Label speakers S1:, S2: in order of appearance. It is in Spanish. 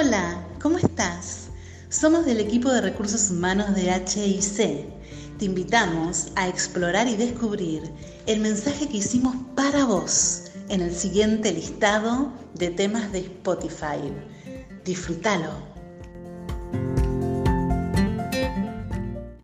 S1: Hola, ¿cómo estás? Somos del equipo de recursos humanos de HIC. Te invitamos a explorar y descubrir el mensaje que hicimos para vos en el siguiente listado de temas de Spotify. Disfrútalo.